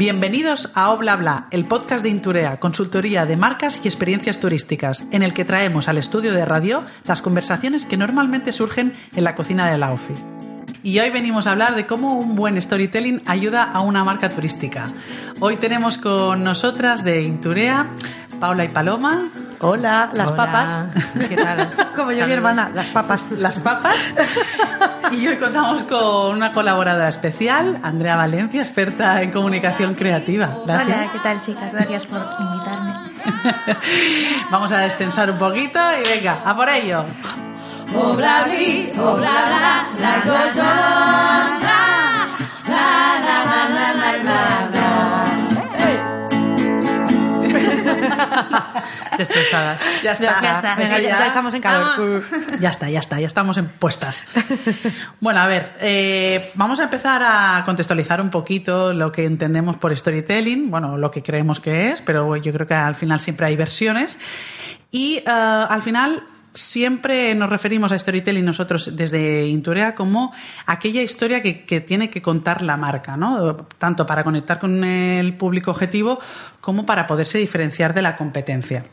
Bienvenidos a Obla Bla, el podcast de Inturea, consultoría de marcas y experiencias turísticas, en el que traemos al estudio de radio las conversaciones que normalmente surgen en la cocina de la OFI. Y hoy venimos a hablar de cómo un buen storytelling ayuda a una marca turística. Hoy tenemos con nosotras de Inturea Paula y Paloma. Hola, las papas. ¿Qué tal? Como yo, mi hermana, las papas. Las papas. Y hoy contamos con una colaboradora especial, Andrea Valencia, experta en comunicación creativa. Gracias. Hola, ¿qué tal, chicas? Gracias por invitarme. Vamos a destensar un poquito y venga, a por ello. Oh Destresadas. Ya está, Ya está, venga, ya, ya estamos en calor. Vamos. Ya está, ya está, ya estamos en puestas. Bueno, a ver, eh, vamos a empezar a contextualizar un poquito lo que entendemos por storytelling, bueno, lo que creemos que es, pero yo creo que al final siempre hay versiones. Y eh, al final siempre nos referimos a storytelling nosotros desde Inturea como aquella historia que, que tiene que contar la marca, ¿no? Tanto para conectar con el público objetivo como para poderse diferenciar de la competencia.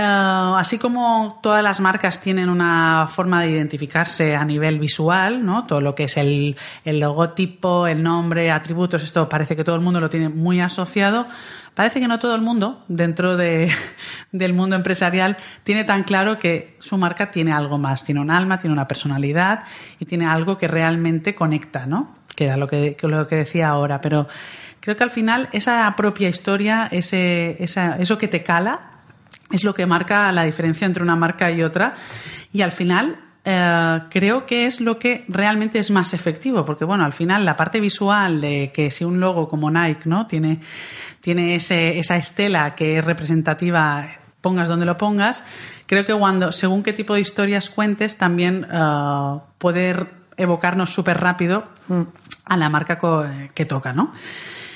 Eh, así como todas las marcas tienen una forma de identificarse a nivel visual, ¿no? Todo lo que es el, logotipo, el nombre, atributos, esto parece que todo el mundo lo tiene muy asociado. Parece que no todo el mundo, dentro de- del mundo empresarial, tiene tan claro que su marca tiene algo más, tiene un alma, tiene una personalidad y tiene algo que realmente conecta, ¿no? Que era lo que, que lo que decía ahora. Pero creo que al final esa propia historia, ese, esa- eso que te cala, es lo que marca la diferencia entre una marca y otra. Y al final, eh, creo que es lo que realmente es más efectivo, porque bueno, al final la parte visual de que si un logo como Nike, ¿no? Tiene, tiene ese, esa estela que es representativa, pongas donde lo pongas, creo que cuando, según qué tipo de historias cuentes, también eh, poder evocarnos súper rápido a la marca co- que toca, ¿no?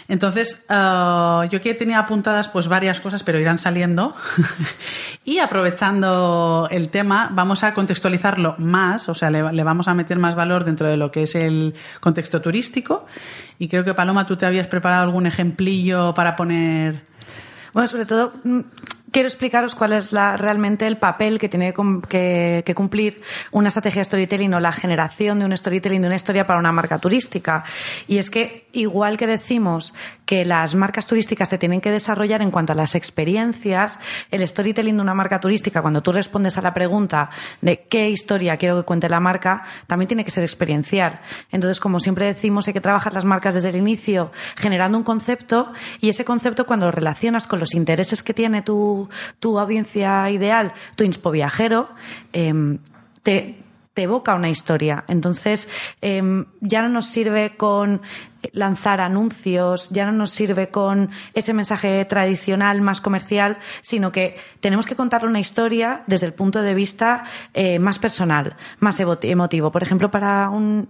Entonces, eh, yo que tenía apuntadas pues varias cosas, pero irán saliendo. y aprovechando el tema, vamos a contextualizarlo más, o sea, le, vamos a meter más valor dentro de lo que es el contexto turístico. Y creo que Paloma, tú te habías preparado algún ejemplillo para poner. Bueno, sobre todo mm, quiero explicaros cuál es la, realmente el papel que tiene que, que cumplir una estrategia de storytelling o la generación de un storytelling de una historia para una marca turística. Y es que igual que decimos que las marcas turísticas se tienen que desarrollar en cuanto a las experiencias, el storytelling de una marca turística, cuando tú respondes a la pregunta de qué historia quiero que cuente la marca, también tiene que ser experiencial. Entonces, como siempre decimos, hay que trabajar las marcas desde el inicio generando un concepto y ese concepto cuando lo relacionas con los intereses que tiene tu, tu audiencia ideal, tu inspo viajero, em, te, evoca una historia. Entonces, em, ya no nos sirve con lanzar anuncios, ya no nos sirve con ese mensaje tradicional más comercial, sino que tenemos que contarle una historia desde el punto de vista eh, más personal, más emotivo. Por ejemplo, para un,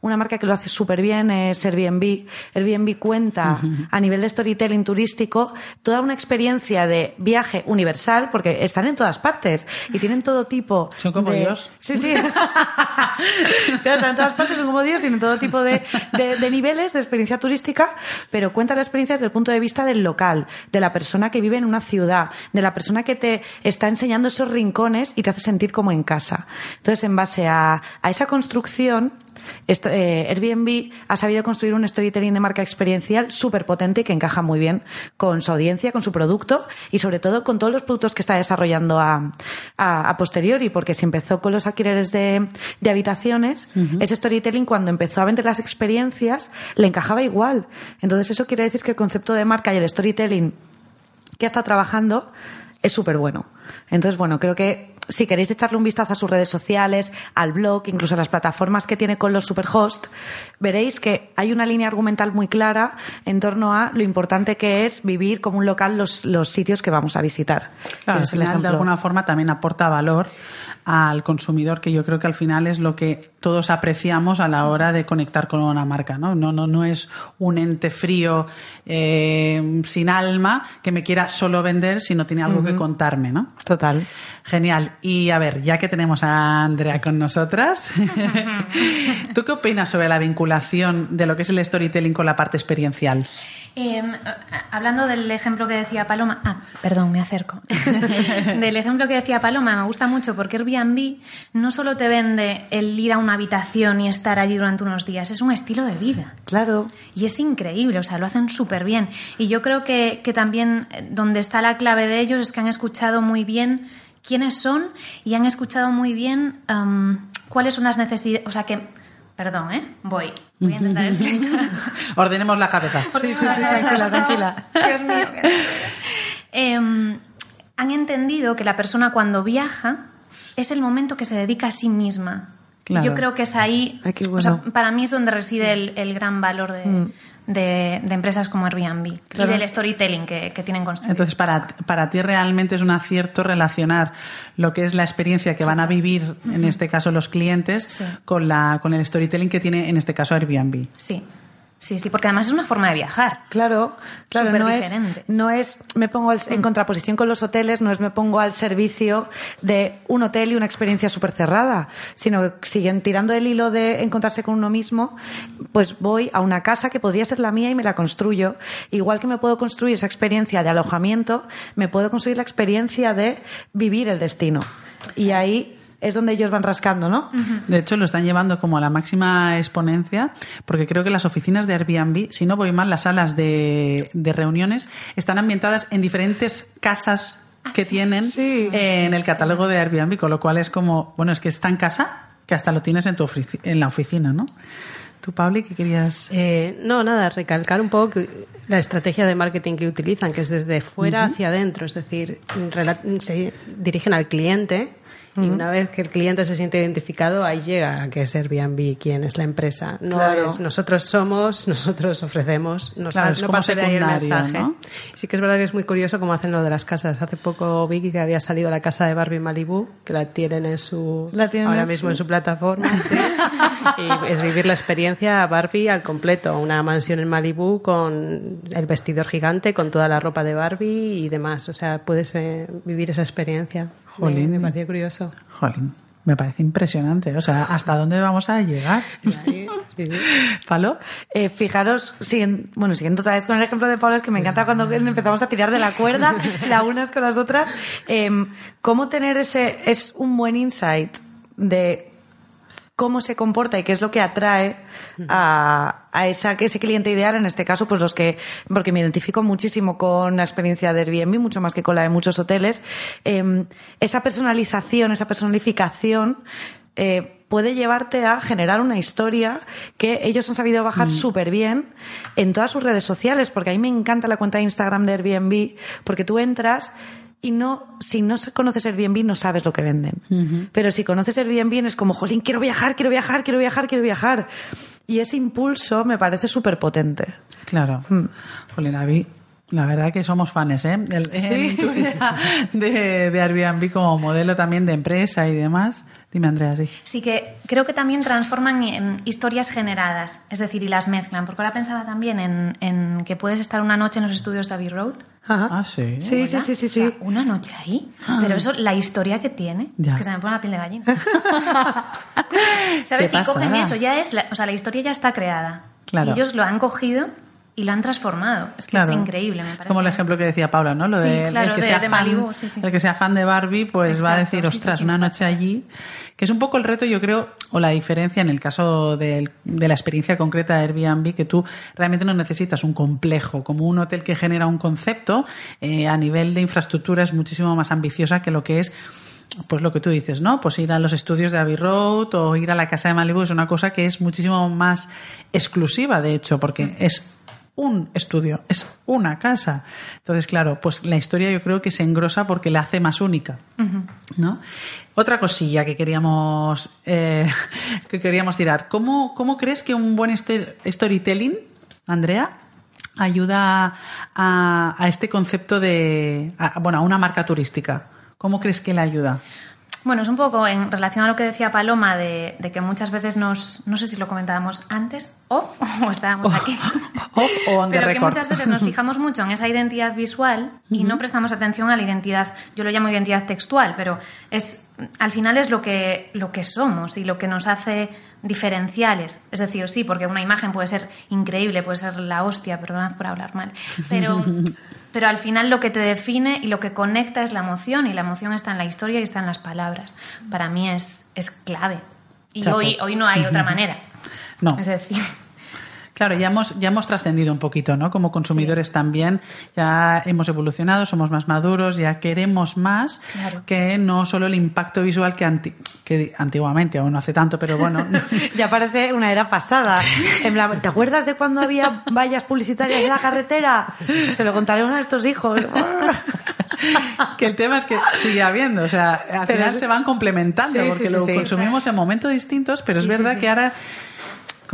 una marca que lo hace súper bien es Airbnb. Airbnb cuenta a nivel de storytelling turístico toda una experiencia de viaje universal, porque están en todas partes y tienen todo tipo. Son como de- Dios. Sí, sí. Están en todas partes, son como Dios, tienen todo tipo de, de- de niveles de experiencia turística, pero cuenta la experiencia desde el punto de vista del local, de la persona que vive en una ciudad, de la persona que te está enseñando esos rincones y te hace sentir como en casa. Entonces, en base a, a esa construcción, esto- eh, Airbnb ha sabido construir un storytelling de marca experiencial súper potente y que encaja muy bien con su audiencia, con su producto y sobre todo con todos los productos que está desarrollando a, a, a posteriori, porque si empezó con los alquileres de, de habitaciones, ese storytelling cuando empezó a vender las experiencias le encajaba igual. Entonces eso quiere decir que el concepto de marca y el storytelling que está trabajando es súper bueno. Entonces, bueno, creo que si queréis echarle un vistazo a sus redes sociales, al blog, incluso a las plataformas que tiene con los superhost, veréis que hay una línea argumental muy clara en torno a lo importante que es vivir como un local los, los sitios que vamos a visitar. Claro, al final, de alguna forma también aporta valor al consumidor, que yo creo que al final es lo que todos apreciamos a la hora de conectar con una marca, ¿no? No, no, no es un ente frío, eh, sin alma, que me quiera solo vender si no tiene algo que contarme, ¿no? Total. Genial. Y a ver, ya que tenemos a Andrea con nosotras, ¿tú qué opinas sobre la vinculación de lo que es el storytelling con la parte experiencial? Eh, hablando del ejemplo que decía Paloma, ah, perdón, me acerco. del ejemplo que decía Paloma, me gusta mucho porque Airbnb no solo te vende el ir a una habitación y estar allí durante unos días, es un estilo de vida. Claro. Y es increíble, o sea, lo hacen súper bien. Y yo creo que, que también eh, donde está la clave de ellos es que han escuchado muy bien quiénes son y han escuchado muy bien cuáles son las necesidades. O sea, que. Perdón, ¿eh? Voy. Voy a intentar explicar. Ordenemos la cabeza. Sí, sí, sí, tranquila, tranquila. Dios mío, qué. Em, han entendido que la persona cuando viaja es el momento que se dedica a sí misma. Claro. Yo creo que es ahí, Ay, qué o sea, bueno. para mí es donde reside el, el gran valor de, Mm. de- de empresas como Airbnb Claro. y del storytelling que, que tienen construido. Entonces, para, para ti realmente es un acierto relacionar lo que es la experiencia que van a vivir, en este caso los clientes, Sí. con, la, con el storytelling que tiene, en este caso, Airbnb. Sí, sí, sí, porque además es una forma de viajar. Claro, claro, no es, Superdiferente. no es, me pongo al- en contraposición con los hoteles, no es me pongo al servicio de un hotel y una experiencia súper cerrada, sino que siguen tirando el hilo de encontrarse con uno mismo, pues voy a una casa que podría ser la mía y me la construyo. Igual que me puedo construir esa experiencia de alojamiento, me puedo construir la experiencia de vivir el destino. Y ahí es donde ellos van rascando, ¿no? De hecho, lo están llevando como a la máxima exponencia, porque creo que las oficinas de Airbnb, si no voy mal, las salas de, de reuniones están ambientadas en diferentes casas que tienen Sí. en el catálogo de Airbnb, con lo cual es como, bueno, es que está en casa que hasta lo tienes en, tu ofici- en la oficina, ¿no? ¿Tú, Pabli, qué querías? Eh, no, nada, recalcar un poco la estrategia de marketing que utilizan, que es desde fuera hacia adentro, es decir, se dirigen al cliente y una vez que el cliente se siente identificado, ahí llega a que es Airbnb quien es la empresa. No Claro. es nosotros somos, nosotros ofrecemos, nos Claro, es no como el secundario, mensaje. ¿no? Sí que es verdad que es muy curioso cómo hacen lo de las casas. Hace poco vi que había salido la casa de Barbie Malibu, que la tienen en su La tienen ahora en mismo su- en su plataforma. sí. y es vivir la experiencia Barbie al completo. Una mansión en Malibu con el vestidor gigante, con toda la ropa de Barbie y demás. O sea, puedes eh, vivir esa experiencia. Me- Jolín. Me, pareció curioso. Jolín, me parece impresionante. O sea, ¿hasta dónde vamos a llegar? Sí, sí. ¿Palo? Eh, fijaros, siguen- bueno, siguiendo otra vez con el ejemplo de Pablo, es que me encanta cuando empezamos a tirar de la cuerda, las unas con las otras. Em, ¿Cómo tener ese, es un buen insight de cómo se comporta y qué es lo que atrae a, a esa, que ese cliente ideal, en este caso, pues los que, porque me identifico muchísimo con la experiencia de Airbnb, mucho más que con la de muchos hoteles, em, esa personalización, esa personalificación, eh, puede llevarte a generar una historia que ellos han sabido bajar súper bien en todas sus redes sociales, porque a mí me encanta la cuenta de Instagram de Airbnb, porque tú entras y no, si no conoces Airbnb no sabes lo que venden. Pero si conoces Airbnb es como, jolín, quiero viajar, quiero viajar, quiero viajar, quiero viajar. Y ese impulso me parece súper potente. Claro. Mm. Jolín, Avi, la verdad que somos fans, ¿eh? Del- en tu idea de, de Airbnb como modelo también de empresa y demás. Dime, Andrea, sí. Sí que creo que también transforman en historias generadas, es decir, y las mezclan, porque ahora pensaba también en, en que puedes estar una noche en los estudios de Abbey Road. Ajá. Ah, sí. Sí, sí, sí, sí, O sea, sí. una noche ahí. Pero eso, la historia que tiene, Ya. es que se me pone la piel de gallina. ¿Sabes? Y cogen eso, ya es, la- o sea, la historia ya está creada. Claro. Y ellos lo han cogido y lo han transformado. Es que Claro. es increíble, me parece. Como el ejemplo que decía Paula, ¿no? Lo Sí, de, claro, el que de- sea de fan, Malibu, sí, sí. el que sea fan de Barbie, pues va a decir, ostras, una noche allí, que es un poco el reto, yo creo, o la diferencia en el caso de la experiencia concreta de Airbnb, que tú realmente no necesitas un complejo, como un hotel que genera un concepto, eh, a nivel de infraestructura es muchísimo más ambiciosa que lo que es pues lo que tú dices, ¿no? Pues ir a los estudios de Abbey Road o ir a la casa de Malibu es una cosa que es muchísimo más exclusiva, de hecho, porque es un estudio, es una casa. Entonces, claro, pues la historia yo creo que se engrosa porque la hace más única. ¿no? Otra cosilla que queríamos, eh, que queríamos tirar. ¿Cómo, ¿Cómo crees que un buen este- storytelling, Andrea, ayuda a, a este concepto de, a- bueno, a una marca turística? ¿Cómo crees que le ayuda? Bueno, es un poco en relación a lo que decía Paloma de, de que muchas veces nos, no sé si lo comentábamos antes, off, o estábamos aquí. Off o Pero que muchas veces nos fijamos mucho en esa identidad visual y no prestamos atención a la identidad, yo lo llamo identidad textual, pero es al final es lo que, lo que somos y lo que nos hace diferenciales. Es decir, sí, porque una imagen puede ser increíble, puede ser la hostia, perdonad por hablar mal, pero, pero al final lo que te define y lo que conecta es la emoción y la emoción está en la historia y está en las palabras. Para mí es, es clave. Y Chapo. hoy, hoy no hay otra manera. No. Es decir, Claro, ya hemos, ya hemos trascendido un poquito, ¿no? Como consumidores también, ya hemos evolucionado, somos más maduros, ya queremos más Claro. que no solo el impacto visual que, anti- que antiguamente, aún no hace tanto, pero bueno, Ya parece una era pasada. En plan, ¿Te acuerdas de cuando había vallas publicitarias en la carretera? Se lo contaré a uno de estos hijos. que el tema es que sigue habiendo, o sea, al Pero final es- se van complementando Sí, porque lo consumimos en momentos distintos, pero es verdad que ahora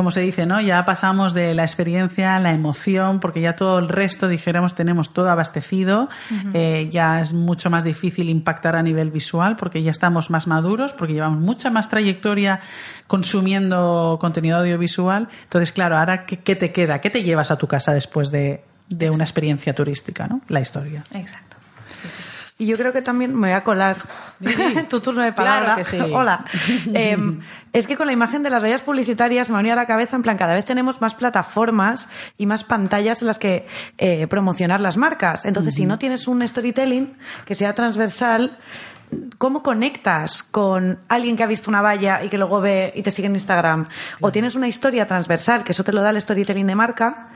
como se dice, ¿no? Ya pasamos de la experiencia, la emoción, porque ya todo el resto, dijéramos, tenemos todo abastecido. Eh, ya es mucho más difícil impactar a nivel visual porque ya estamos más maduros, porque llevamos mucha más trayectoria consumiendo contenido audiovisual. Entonces, claro, ahora, ¿qué, qué te queda? ¿Qué te llevas a tu casa después de, de una experiencia turística, ¿no? La historia. exacto. Y yo creo que también me voy a colar. tu turno de palabra. Claro que sí. Hola. Eh, es que con la imagen de las vallas publicitarias me ha venido a la cabeza, en plan, cada vez tenemos más plataformas y más pantallas en las que eh, promocionar las marcas. Entonces, si no tienes un storytelling que sea transversal, ¿Cómo conectas con alguien que ha visto una valla y que luego ve y te sigue en Instagram? O tienes una historia transversal, que eso te lo da el storytelling de marca,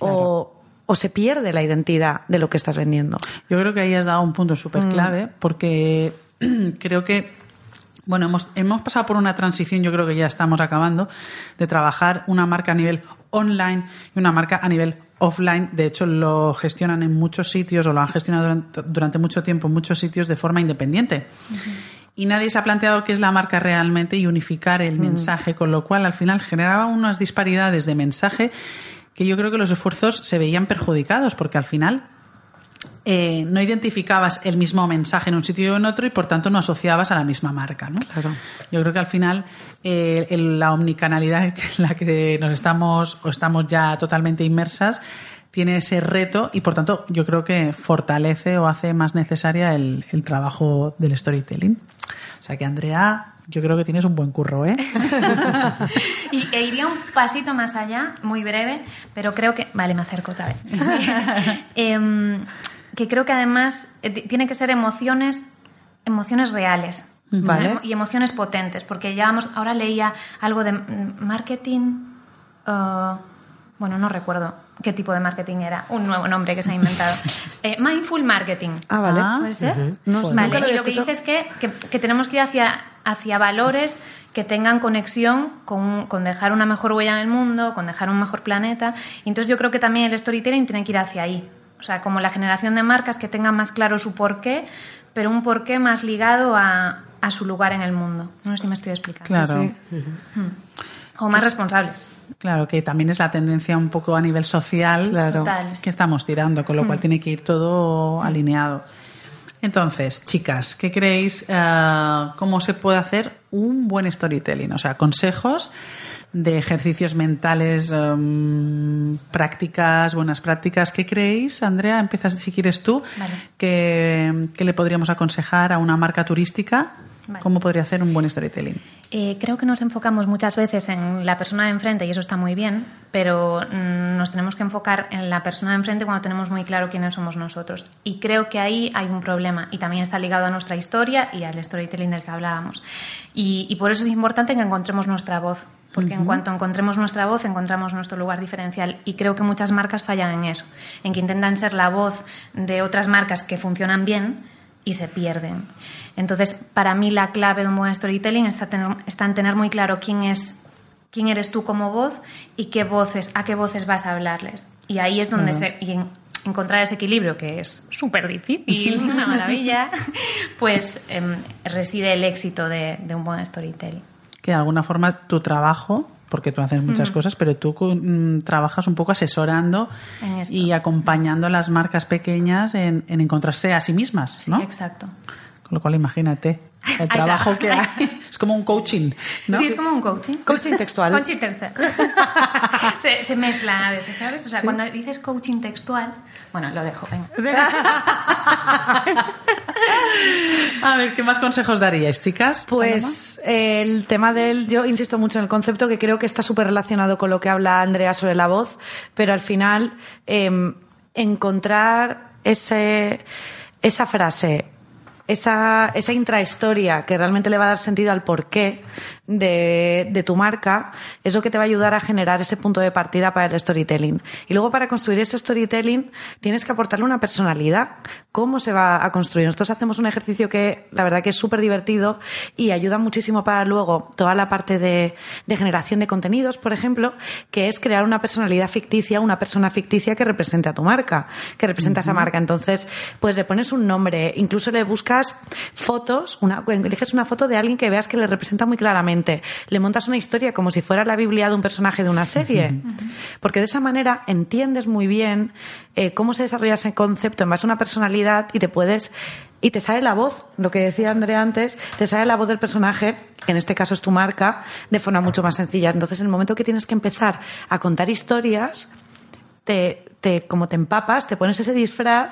o, o se pierde la identidad de lo que estás vendiendo. Yo creo que ahí has dado un punto Mm. súper clave porque creo que, bueno, hemos, hemos pasado por una transición, yo creo que ya estamos acabando, de trabajar una marca a nivel online y una marca a nivel offline. De hecho, lo gestionan en muchos sitios o lo han gestionado durante, durante mucho tiempo en muchos sitios de forma independiente. Y nadie se ha planteado qué es la marca realmente y unificar el mensaje, con lo cual al final generaba unas disparidades de mensaje que yo creo que los esfuerzos se veían perjudicados porque al final eh, no identificabas el mismo mensaje en un sitio o en otro y por tanto no asociabas a la misma marca. ¿no? Claro. Yo creo que al final eh, el- la omnicanalidad en la que nos estamos o estamos ya totalmente inmersas tiene ese reto y por tanto yo creo que fortalece o hace más necesaria el, el trabajo del storytelling. O sea que Andrea, yo creo que tienes un buen curro, ¿eh? Y, e iría un pasito más allá, muy breve, pero creo que. Vale, me acerco otra vez. Em, que creo que además eh, ti- tiene que ser emociones, emociones reales. Vale. y emociones potentes, porque ya vamos, ahora leía algo de mm, marketing, uh, bueno, no recuerdo qué tipo de marketing era, un nuevo nombre que se ha inventado. Eh, mindful marketing. Ah, vale. ¿Puede ser? No, Vale, nunca lo y lo que dice es que, que- que tenemos que ir hacia, hacia valores que tengan conexión con, con dejar una mejor huella en el mundo, con dejar un mejor planeta. Entonces yo creo que también el storytelling tiene que ir hacia ahí. O sea, como la generación de marcas que tengan más claro su porqué, pero un porqué más ligado a, a su lugar en el mundo. No sé si me estoy explicando. Claro. O más responsables. Claro, que también es la tendencia un poco a nivel social Claro. Total. que estamos tirando, con lo cual tiene que ir todo alineado. Entonces, chicas, ¿qué creéis? eh, ¿Cómo se puede hacer un buen storytelling? O sea, consejos de ejercicios mentales, em, prácticas, buenas prácticas. ¿Qué creéis, Andrea? Empiezas si quieres tú. Vale. ¿Qué, qué le podríamos aconsejar a una marca turística? Vale. ¿Cómo podría hacer un buen storytelling? Eh, creo que nos enfocamos muchas veces en la persona de enfrente y eso está muy bien, pero mm, nos tenemos que enfocar en la persona de enfrente cuando tenemos muy claro quiénes somos nosotros. Y creo que ahí hay un problema y también está ligado a nuestra historia y al storytelling del que hablábamos. Y, y por eso es importante que encontremos nuestra voz, porque en cuanto encontremos nuestra voz encontramos nuestro lugar diferencial y creo que muchas marcas fallan en eso, en que intentan ser la voz de otras marcas que funcionan bien y se pierden. Entonces, para mí la clave de un buen storytelling está, tener- está en tener muy claro quién es quién eres tú como voz y qué voces, a qué voces vas a hablarles. Y ahí es donde se... y en- encontrar ese equilibrio, que es súper difícil, una maravilla, pues em, reside el éxito de, de un buen storytelling. Que de alguna forma tu trabajo, porque tú haces muchas cosas, pero tú mm, trabajas un poco asesorando y acompañando a las marcas pequeñas en, en encontrarse a sí mismas, Sí, ¿no? exacto. Con lo cual imagínate el trabajo que hay. Es como un coaching, ¿no? Sí, es como un coaching. Coaching textual. Coaching textual. se, se mezclan a veces, ¿sabes? O sea, cuando dices coaching textual, bueno, lo dejo, venga. A ver, ¿qué más consejos daríais, chicas? Pues el tema del, yo insisto mucho en el concepto que creo que está súper relacionado con lo que habla Andrea sobre la voz, pero al final em, encontrar ese, esa frase, esa, esa intrahistoria que realmente le va a dar sentido al porqué de, de tu marca es lo que te va a ayudar a generar ese punto de partida para el storytelling. Y luego para construir ese storytelling tienes que aportarle una personalidad. ¿Cómo se va a construir? Nosotros hacemos un ejercicio que la verdad que es súper divertido y ayuda muchísimo para luego toda la parte de, de generación de contenidos, por ejemplo, que es crear una personalidad ficticia, una persona ficticia que represente a tu marca, que representa a esa marca. Entonces, pues le pones un nombre, incluso le buscas fotos, una, eliges una foto de alguien que veas que le representa muy claramente. Le montas una historia como si fuera la Biblia de un personaje de una serie. Porque de esa manera entiendes muy bien eh, cómo se desarrolla ese concepto en base a una personalidad y te puedes y te sale la voz, lo que decía Andrea antes, te sale la voz del personaje, que en este caso es tu marca, de forma mucho más sencilla. Entonces, en el momento que tienes que empezar a contar historias, te, te, como te empapas, te pones ese disfraz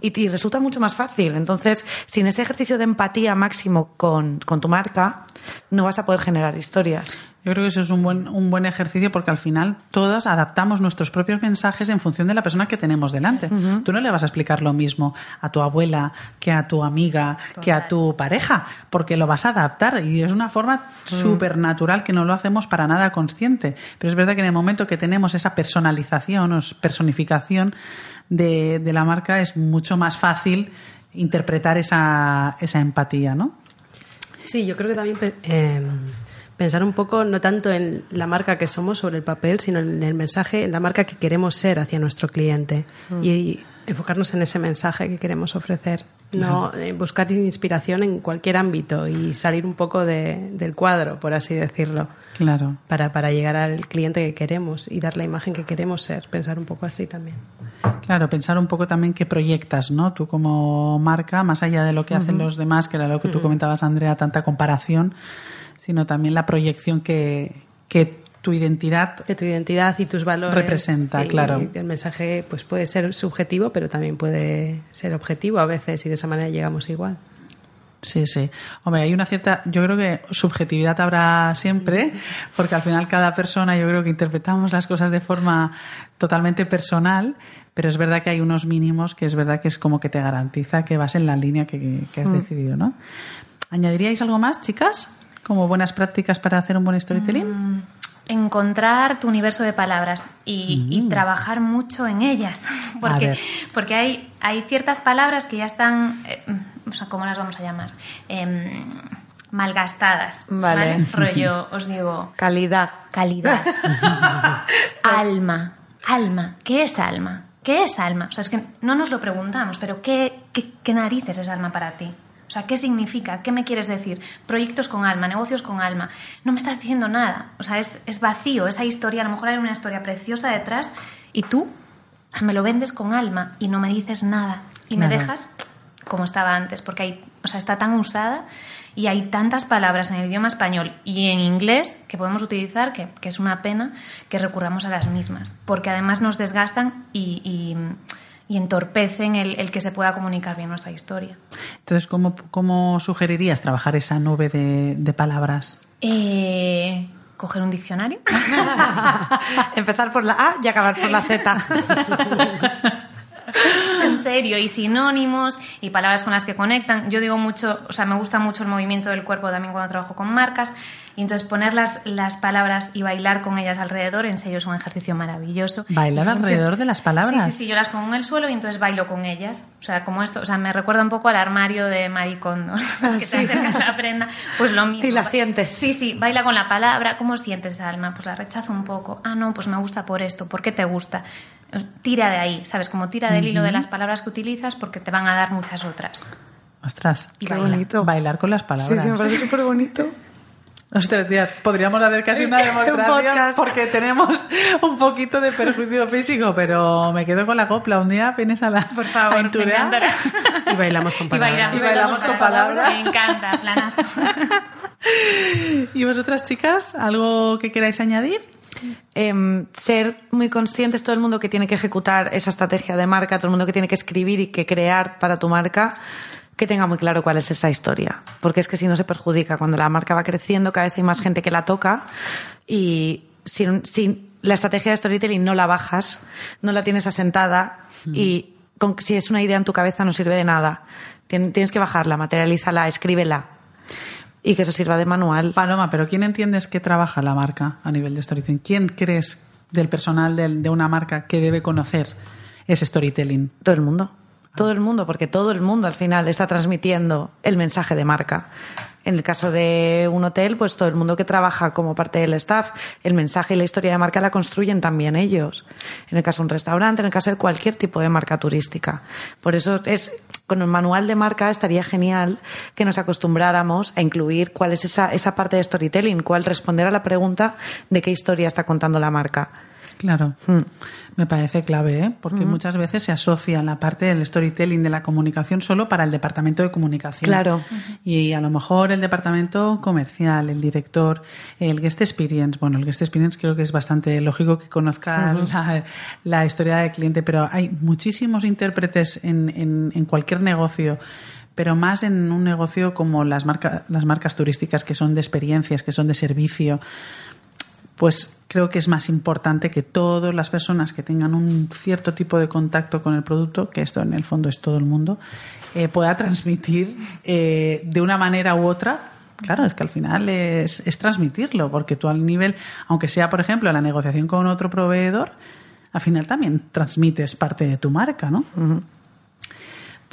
y, te- resulta mucho más fácil. Entonces, sin ese ejercicio de empatía máximo con, con tu marca, no vas a poder generar historias. Yo creo que eso es un buen, un buen ejercicio porque al final todas adaptamos nuestros propios mensajes en función de la persona que tenemos delante. Tú no le vas a explicar lo mismo a tu abuela que a tu amiga, que a tu pareja, porque lo vas a adaptar y es una forma súper natural que no lo hacemos para nada consciente. Pero es verdad que en el momento que tenemos esa personalización o personificación de, de la marca es mucho más fácil interpretar esa, esa empatía, ¿no? Sí, yo creo que también eh, pensar un poco no tanto en la marca que somos sobre el papel, sino en el mensaje, en la marca que queremos ser hacia nuestro cliente y enfocarnos en ese mensaje que queremos ofrecer. No eh, buscar inspiración en cualquier ámbito y salir un poco de- del cuadro, por así decirlo, Claro. para, para llegar al cliente que queremos y dar la imagen que queremos ser. Pensar un poco así también. Claro, pensar un poco también qué proyectas, ¿no? Tú como marca, más allá de lo que hacen los demás, que era lo que tú comentabas, Andrea, tanta comparación, sino también la proyección que, que tu identidad que tu identidad y tus valores Representa, sí, claro. El mensaje pues puede ser subjetivo, pero también puede ser objetivo a veces y de esa manera llegamos igual. Sí, sí. Hombre, hay una cierta, yo creo que subjetividad habrá siempre, porque al final cada persona yo creo que interpretamos las cosas de forma totalmente personal, pero es verdad que hay unos mínimos que es verdad que es como que te garantiza que vas en la línea que, que has decidido, ¿no? ¿Añadiríais algo más, chicas? Como buenas prácticas para hacer un buen storytelling. Encontrar tu universo de palabras y, y trabajar mucho en ellas. Porque, porque hay, hay ciertas palabras que ya están, eh, o sea, ¿cómo las vamos a llamar? Em, malgastadas. Vale. Rollo, os digo, Calidad. calidad. alma. Alma. ¿Qué es alma? ¿Qué es alma? O sea, es que no nos lo preguntamos, pero ¿qué, qué, qué narices es alma para ti? O sea, ¿qué significa? ¿Qué me quieres decir? Proyectos con alma, negocios con alma. No me estás diciendo nada. O sea, es, es vacío esa historia. A lo mejor hay una historia preciosa detrás y tú me lo vendes con alma y no me dices nada. Y me Claro. dejas como estaba antes, porque hay, o sea, está tan usada y hay tantas palabras en el idioma español y en inglés que podemos utilizar que, que es una pena que recurramos a las mismas, porque además nos desgastan y, y- y entorpecen el, el que se pueda comunicar bien nuestra historia. Entonces, ¿cómo, cómo sugerirías trabajar esa nube de, de palabras? Eh, coger un diccionario. Empezar por la A y acabar por la Z. serio, y sinónimos y palabras con las que conectan. Yo digo mucho, o sea, me gusta mucho el movimiento del cuerpo también cuando trabajo con marcas. Y entonces poner las, las palabras y bailar con ellas alrededor, en serio, es un ejercicio maravilloso. Bailar alrededor de las palabras. Sí, sí, sí, yo las pongo en el suelo y entonces bailo con ellas. O sea, como esto, o sea, me recuerda un poco al armario de Maricondo, ¿sabes? que te acercas a la prenda, pues lo mismo. Y la sientes. Sí, sí, baila con la palabra. ¿Cómo sientes, Alma? Pues la rechazo un poco. Ah, no, pues me gusta por esto. ¿Por qué te gusta? Tira de ahí, ¿sabes? Como tira del hilo de las palabras que utilizas porque te van a dar muchas otras. Ostras, Qué baila- bonito. Bailar con las palabras. Sí, sí, me parece súper bonito. Ostras, tía, podríamos hacer casi una Un demostración podcast. porque tenemos un poquito de perjuicio físico, pero me quedo con la copla. Un día vienes a la Por favor, a me Inturea. encantará. Y bailamos con Y palabras. bailamos, Y bailamos con palabras. Me encanta, planazo. ¿Y vosotras, chicas, algo que queráis añadir? Em, ser muy conscientes todo el mundo que tiene que ejecutar esa estrategia de marca, todo el mundo que tiene que escribir y que crear para tu marca, que tenga muy claro cuál es esa historia. Porque es que si no se perjudica, cuando la marca va creciendo, cada vez hay más gente que la toca y si, si la estrategia de storytelling no la bajas, no la tienes asentada y con- si es una idea en tu cabeza no sirve de nada. Tien- Tienes que bajarla, materialízala, escríbela y que eso sirva de manual. Paloma, pero ¿quién entiendes que trabaja la marca a nivel de storytelling? ¿Quién crees del personal del- de una marca que debe conocer ese storytelling? Todo el mundo. Todo el mundo, porque todo el mundo al final está transmitiendo el mensaje de marca. En el caso de un hotel, pues todo el mundo que trabaja como parte del staff, el mensaje y la historia de marca la construyen también ellos. En el caso de un restaurante, en el caso de cualquier tipo de marca turística. Por eso es, con el manual de marca estaría genial que nos acostumbráramos a incluir cuál es esa, esa parte de storytelling, cuál responder a la pregunta de qué historia está contando la marca. Claro, Hmm. me parece clave, ¿eh? porque muchas veces se asocia la parte del storytelling de la comunicación solo para el departamento de comunicación. Claro. Y a lo mejor el departamento comercial, el director, el guest experience. Bueno, el guest experience creo que es bastante lógico que conozca la, la historia del cliente, pero hay muchísimos intérpretes en, en, en cualquier negocio pero más en un negocio como las, marca- las marcas turísticas que son de experiencias, que son de servicio, pues creo que es más importante que todas las personas que tengan un cierto tipo de contacto con el producto, que esto en el fondo es todo el mundo, eh, pueda transmitir eh, de una manera u otra. Claro, es que al final es, es transmitirlo, porque tú al nivel, aunque sea, por ejemplo, la negociación con otro proveedor, al final también transmites parte de tu marca, ¿no?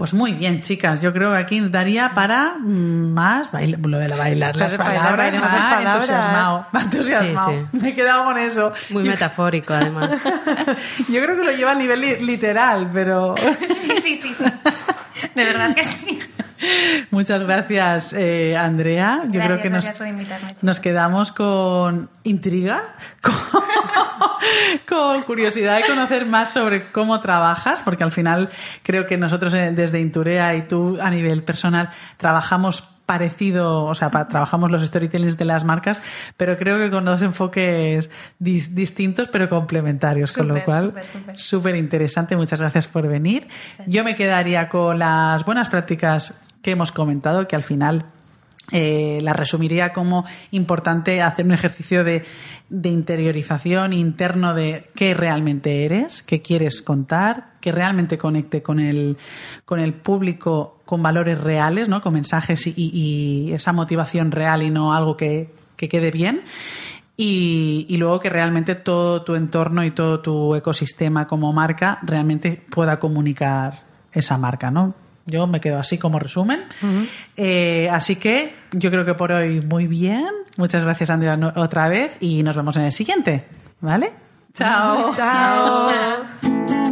Pues muy bien, chicas. Yo creo que aquí daría para más baila- lo de la bailar las palabras. bailar palabras. entusiasmado. Me. Sí, he quedado con eso. Muy Yo- metafórico, además. Yo creo que lo lleva a nivel li- literal, pero Sí, sí, sí, sí. De verdad que sí. muchas gracias, eh, Andrea. Yo Gracias, creo que nos, por invitarme, nos quedamos con intriga, con, con curiosidad de conocer más sobre cómo trabajas, porque al final creo que nosotros eh, desde Inturea y tú a nivel personal trabajamos parecido, o sea, pa- trabajamos los storytellings de las marcas, pero creo que con dos enfoques dis- distintos pero complementarios, con lo cual súper interesante. Muchas gracias por venir. Yo me quedaría con las buenas prácticas que hemos comentado, que al final eh, las resumiría como importante hacer un ejercicio de, de interiorización interno de qué realmente eres, qué quieres contar, que realmente conecte con el, con el público con valores reales, ¿no? con mensajes y, y esa motivación real y no algo que, que quede bien. Y, y luego que realmente todo tu entorno y todo tu ecosistema como marca realmente pueda comunicar esa marca, ¿no? Yo me quedo así como resumen. Eh, así que yo creo que por hoy muy bien. Muchas gracias, Andrea, no- otra vez y nos vemos en el siguiente. ¿Vale? Chao. Chao. Oh